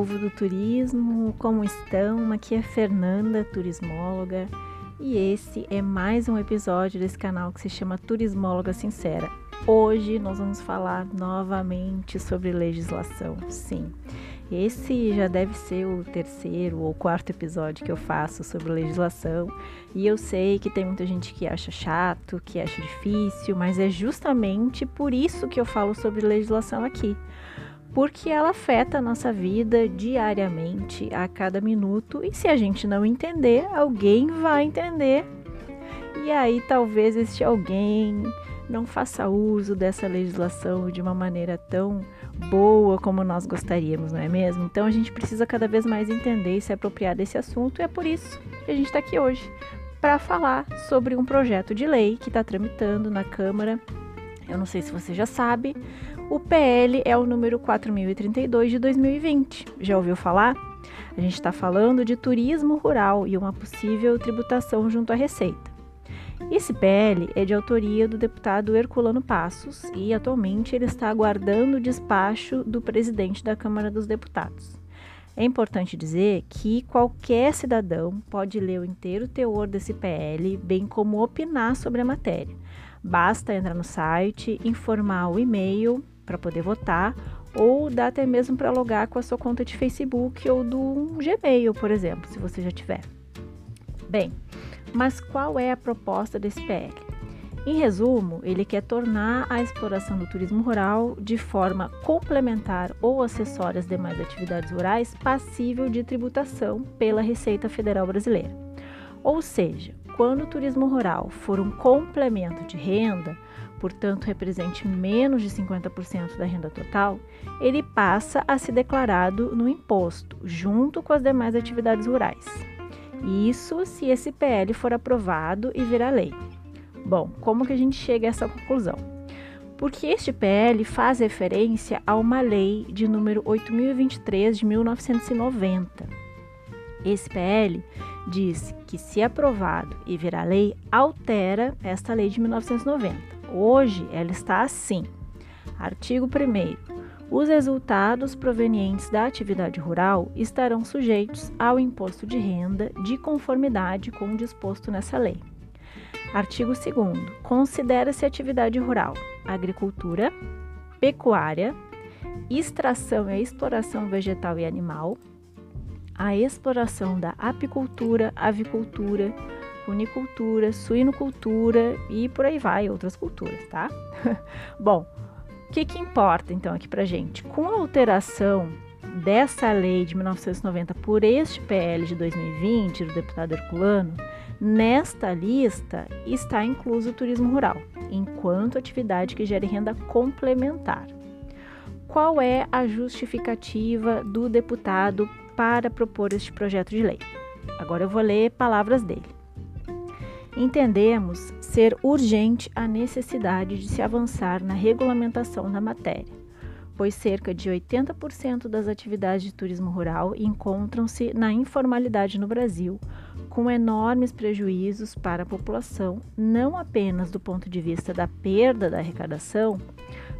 povo do turismo, como estão? Aqui é Fernanda, turismóloga, e esse é mais um episódio desse canal que se chama Turismóloga Sincera. Hoje nós vamos falar novamente sobre legislação. Sim, esse já deve ser o terceiro ou quarto episódio que eu faço sobre legislação, e eu sei que tem muita gente que acha chato, que acha difícil, mas é justamente por isso que eu falo sobre legislação aqui porque ela afeta a nossa vida diariamente, a cada minuto, e se a gente não entender, alguém vai entender. E aí talvez este alguém não faça uso dessa legislação de uma maneira tão boa como nós gostaríamos, não é mesmo? Então a gente precisa cada vez mais entender e se apropriar desse assunto, e é por isso que a gente está aqui hoje para falar sobre um projeto de lei que está tramitando na Câmara. Eu não sei se você já sabe, o PL é o número 4032 de 2020. Já ouviu falar? A gente está falando de turismo rural e uma possível tributação junto à Receita. Esse PL é de autoria do deputado Herculano Passos e atualmente ele está aguardando o despacho do presidente da Câmara dos Deputados. É importante dizer que qualquer cidadão pode ler o inteiro teor desse PL, bem como opinar sobre a matéria. Basta entrar no site, informar o e-mail para poder votar, ou dá até mesmo para logar com a sua conta de Facebook ou do Gmail, por exemplo, se você já tiver. Bem, mas qual é a proposta desse PL? Em resumo, ele quer tornar a exploração do turismo rural de forma complementar ou acessória às demais atividades rurais passível de tributação pela Receita Federal Brasileira. Ou seja, quando o turismo rural for um complemento de renda, portanto represente menos de 50% da renda total, ele passa a ser declarado no imposto, junto com as demais atividades rurais. Isso se esse PL for aprovado e virar lei. Bom, como que a gente chega a essa conclusão? Porque este PL faz referência a uma lei de número 8023 de 1990. Esse PL diz que, se aprovado e virar lei, altera esta lei de 1990. Hoje ela está assim. Artigo 1. Os resultados provenientes da atividade rural estarão sujeitos ao imposto de renda de conformidade com o disposto nessa lei. Artigo 2. Considera-se atividade rural agricultura, pecuária, extração e exploração vegetal e animal, a exploração da apicultura, avicultura, cunicultura, suinocultura e por aí vai, outras culturas, tá? Bom, o que, que importa então aqui pra gente? Com a alteração dessa lei de 1990 por este PL de 2020 do deputado Herculano, nesta lista está incluso o turismo rural, enquanto atividade que gere renda complementar. Qual é a justificativa do deputado para propor este projeto de lei? Agora eu vou ler palavras dele. Entendemos ser urgente a necessidade de se avançar na regulamentação da matéria, pois cerca de 80% das atividades de turismo rural encontram-se na informalidade no Brasil, com enormes prejuízos para a população, não apenas do ponto de vista da perda da arrecadação,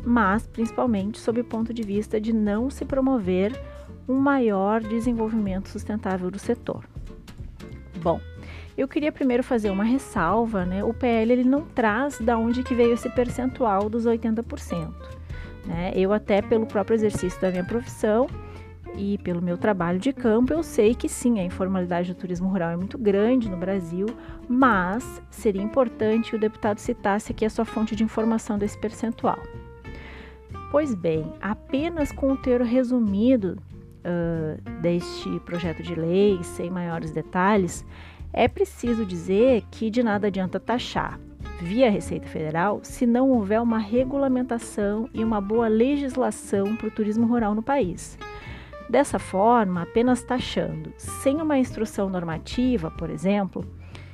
mas principalmente sob o ponto de vista de não se promover um maior desenvolvimento sustentável do setor. Bom, eu queria primeiro fazer uma ressalva, né? O PL ele não traz da onde que veio esse percentual dos 80%. Né? Eu até pelo próprio exercício da minha profissão e pelo meu trabalho de campo, eu sei que sim, a informalidade do turismo rural é muito grande no Brasil, mas seria importante que o deputado citasse aqui a sua fonte de informação desse percentual. Pois bem, apenas com o teor resumido uh, deste projeto de lei, sem maiores detalhes, é preciso dizer que de nada adianta taxar via Receita Federal se não houver uma regulamentação e uma boa legislação para o turismo rural no país. Dessa forma, apenas taxando sem uma instrução normativa, por exemplo,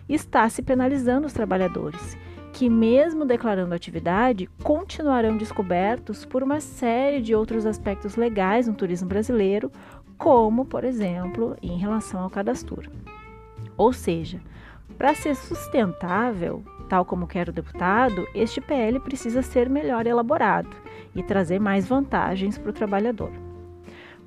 está se penalizando os trabalhadores, que, mesmo declarando atividade, continuarão descobertos por uma série de outros aspectos legais no turismo brasileiro, como, por exemplo, em relação ao cadastro. Ou seja, para ser sustentável, tal como quer o deputado, este PL precisa ser melhor elaborado e trazer mais vantagens para o trabalhador.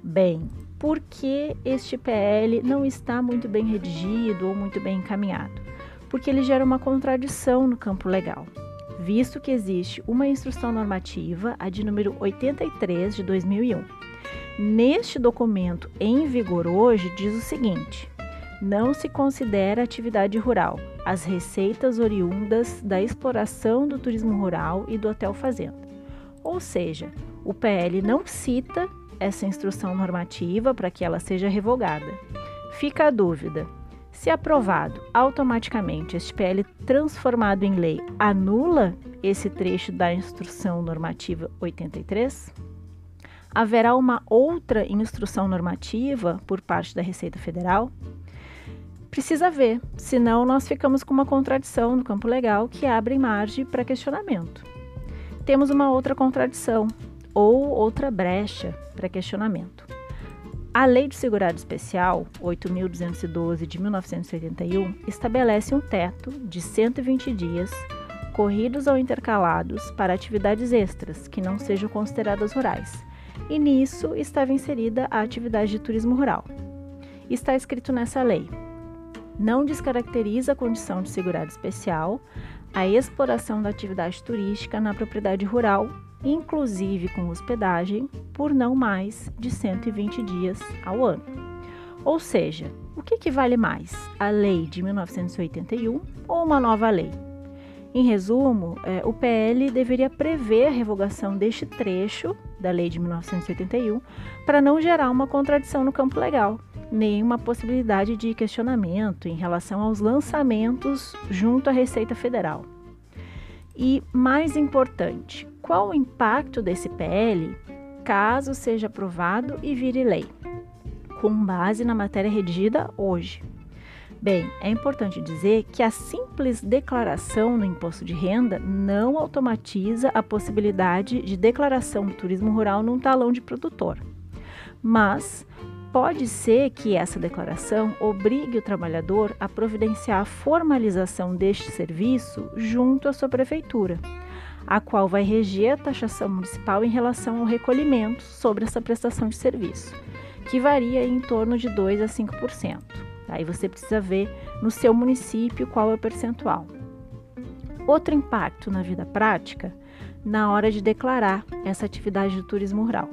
Bem, por que este PL não está muito bem redigido ou muito bem encaminhado? Porque ele gera uma contradição no campo legal, visto que existe uma instrução normativa, a de número 83 de 2001. Neste documento em vigor hoje diz o seguinte: não se considera atividade rural as receitas oriundas da exploração do turismo rural e do hotel fazenda. Ou seja, o PL não cita essa instrução normativa para que ela seja revogada. Fica a dúvida: se aprovado, automaticamente este PL transformado em lei anula esse trecho da instrução normativa 83? Haverá uma outra instrução normativa por parte da Receita Federal? Precisa ver, senão nós ficamos com uma contradição no campo legal que abre margem para questionamento. Temos uma outra contradição ou outra brecha para questionamento. A Lei de Segurado Especial 8.212 de 1981 estabelece um teto de 120 dias corridos ou intercalados para atividades extras que não sejam consideradas rurais. E nisso estava inserida a atividade de turismo rural. Está escrito nessa lei: não descaracteriza a condição de segurado especial a exploração da atividade turística na propriedade rural, inclusive com hospedagem, por não mais de 120 dias ao ano. Ou seja, o que, que vale mais, a lei de 1981 ou uma nova lei? Em resumo, é, o PL deveria prever a revogação deste trecho da lei de 1981 para não gerar uma contradição no campo legal nenhuma possibilidade de questionamento em relação aos lançamentos junto à Receita Federal. E mais importante, qual o impacto desse PL caso seja aprovado e vire lei, com base na matéria redigida hoje? Bem, é importante dizer que a simples declaração no imposto de renda não automatiza a possibilidade de declaração do turismo rural num talão de produtor, mas Pode ser que essa declaração obrigue o trabalhador a providenciar a formalização deste serviço junto à sua prefeitura, a qual vai reger a taxação municipal em relação ao recolhimento sobre essa prestação de serviço, que varia em torno de 2 a 5%. Aí você precisa ver no seu município qual é o percentual. Outro impacto na vida prática na hora de declarar essa atividade de turismo rural.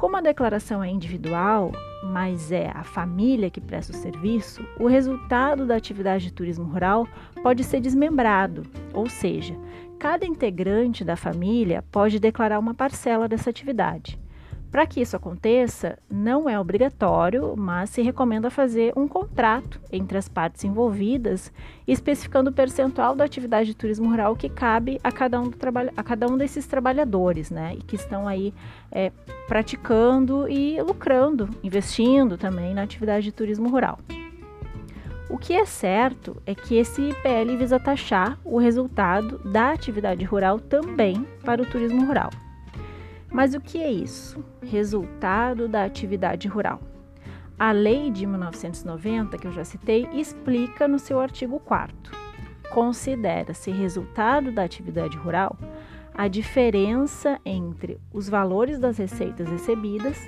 Como a declaração é individual, mas é a família que presta o serviço, o resultado da atividade de turismo rural pode ser desmembrado, ou seja, cada integrante da família pode declarar uma parcela dessa atividade. Para que isso aconteça, não é obrigatório, mas se recomenda fazer um contrato entre as partes envolvidas, especificando o percentual da atividade de turismo rural que cabe a cada um, a cada um desses trabalhadores, né? E que estão aí é, praticando e lucrando, investindo também na atividade de turismo rural. O que é certo é que esse IPL visa taxar o resultado da atividade rural também para o turismo rural. Mas o que é isso? Resultado da atividade rural. A lei de 1990, que eu já citei, explica no seu artigo 4 Considera-se resultado da atividade rural a diferença entre os valores das receitas recebidas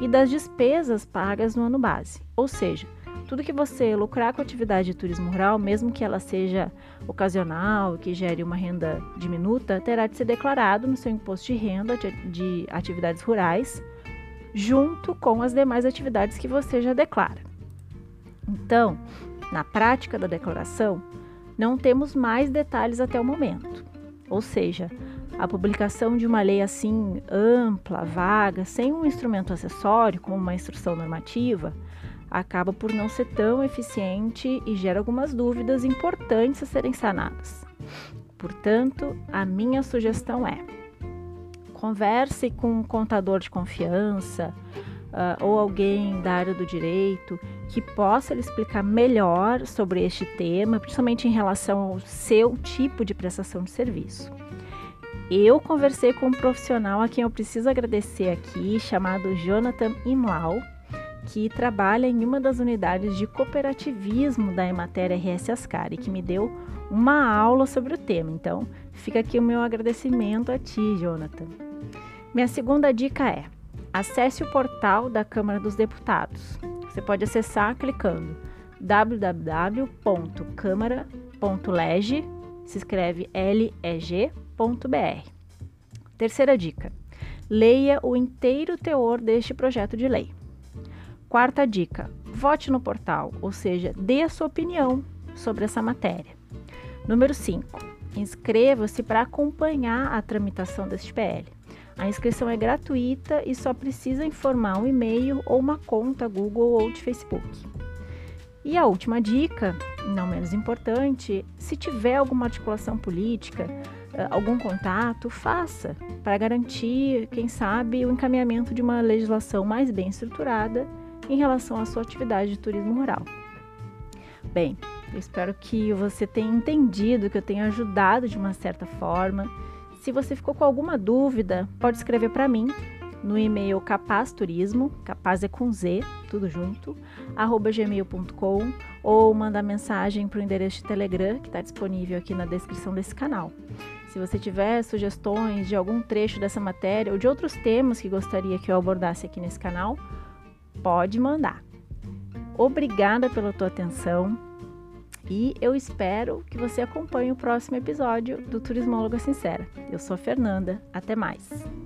e das despesas pagas no ano base, ou seja, tudo que você lucrar com a atividade de turismo rural, mesmo que ela seja ocasional, que gere uma renda diminuta, terá de ser declarado no seu imposto de renda de, de atividades rurais, junto com as demais atividades que você já declara. Então, na prática da declaração, não temos mais detalhes até o momento. Ou seja, a publicação de uma lei assim ampla, vaga, sem um instrumento acessório, como uma instrução normativa, acaba por não ser tão eficiente e gera algumas dúvidas importantes a serem sanadas. Portanto, a minha sugestão é: converse com um contador de confiança uh, ou alguém da área do direito que possa lhe explicar melhor sobre este tema, principalmente em relação ao seu tipo de prestação de serviço. Eu conversei com um profissional a quem eu preciso agradecer aqui, chamado Jonathan Imlau, que trabalha em uma das unidades de cooperativismo da Emater RS Ascari, que me deu uma aula sobre o tema. Então, fica aqui o meu agradecimento a ti, Jonathan. Minha segunda dica é: acesse o portal da Câmara dos Deputados. Você pode acessar clicando www.câmara.leg, se escreve L-E-G.br. Terceira dica: leia o inteiro teor deste projeto de lei. Quarta dica: vote no portal, ou seja, dê a sua opinião sobre essa matéria. Número 5. Inscreva-se para acompanhar a tramitação deste PL. A inscrição é gratuita e só precisa informar um e-mail ou uma conta Google ou de Facebook. E a última dica, não menos importante, se tiver alguma articulação política, eh, algum contato, faça para garantir, quem sabe, o encaminhamento de uma legislação mais bem estruturada em relação à sua atividade de turismo rural. Bem, eu espero que você tenha entendido, que eu tenha ajudado de uma certa forma. Se você ficou com alguma dúvida, pode escrever para mim no e-mail capazturismo, capaz é com Z, tudo junto, arroba gmail.com ou mandar mensagem para o endereço de Telegram que está disponível aqui na descrição desse canal. Se você tiver sugestões de algum trecho dessa matéria ou de outros temas que gostaria que eu abordasse aqui nesse canal, pode mandar. Obrigada pela tua atenção e eu espero que você acompanhe o próximo episódio do Turismóloga Sincera. Eu sou a Fernanda, até mais!